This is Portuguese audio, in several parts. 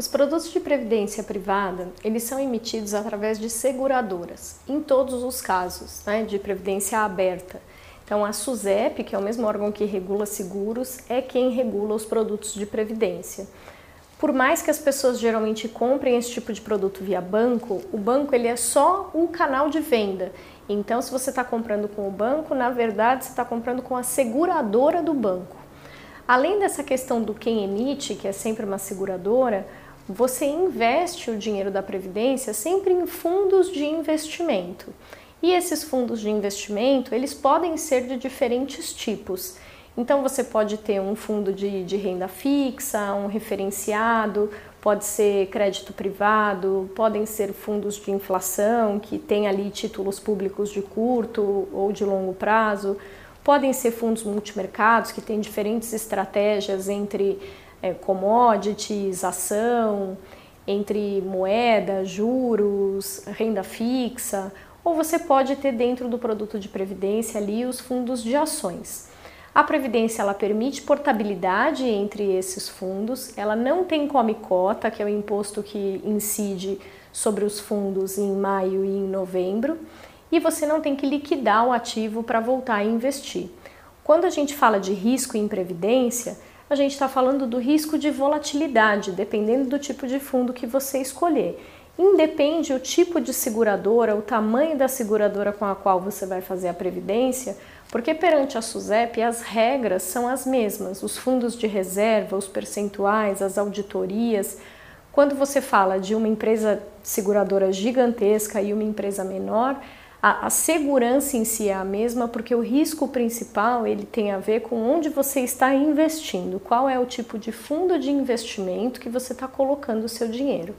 Os produtos de previdência privada, eles são emitidos através de seguradoras, em todos os casos, né, de previdência aberta. Então, a SUSEP, que é o mesmo órgão que regula seguros, é quem regula os produtos de previdência. Por mais que as pessoas geralmente comprem esse tipo de produto via banco, o banco ele é só um canal de venda. Então, se você está comprando com o banco, na verdade você está comprando com a seguradora do banco. Além dessa questão do quem emite, que é sempre uma seguradora, você investe o dinheiro da previdência sempre em fundos de investimento. E esses fundos de investimento, eles podem ser de diferentes tipos. Então você pode ter um fundo de, de renda fixa, um referenciado, pode ser crédito privado, podem ser fundos de inflação que têm ali títulos públicos de curto ou de longo prazo, podem ser fundos multimercados que têm diferentes estratégias entre é, commodities, ação, entre moeda, juros, renda fixa, ou você pode ter dentro do produto de previdência ali os fundos de ações. A previdência ela permite portabilidade entre esses fundos, ela não tem come cota, que é o imposto que incide sobre os fundos em maio e em novembro, e você não tem que liquidar o ativo para voltar a investir. Quando a gente fala de risco em previdência, a gente está falando do risco de volatilidade, dependendo do tipo de fundo que você escolher. Independe o tipo de seguradora, o tamanho da seguradora com a qual você vai fazer a previdência, porque perante a SUSEP as regras são as mesmas, os fundos de reserva, os percentuais, as auditorias. Quando você fala de uma empresa seguradora gigantesca e uma empresa menor, a, a, segurança em si é a mesma, porque o risco principal ele tem a ver com onde você está investindo, qual é o tipo de fundo de investimento que você está colocando o seu dinheiro.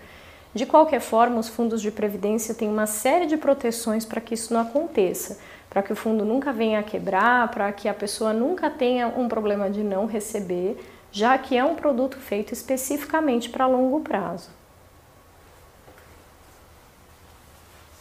De qualquer forma, os fundos de previdência têm uma série de proteções para que isso não aconteça, para que o fundo nunca venha a quebrar, para que a pessoa nunca tenha um problema de não receber, já que é um produto feito especificamente para longo prazo.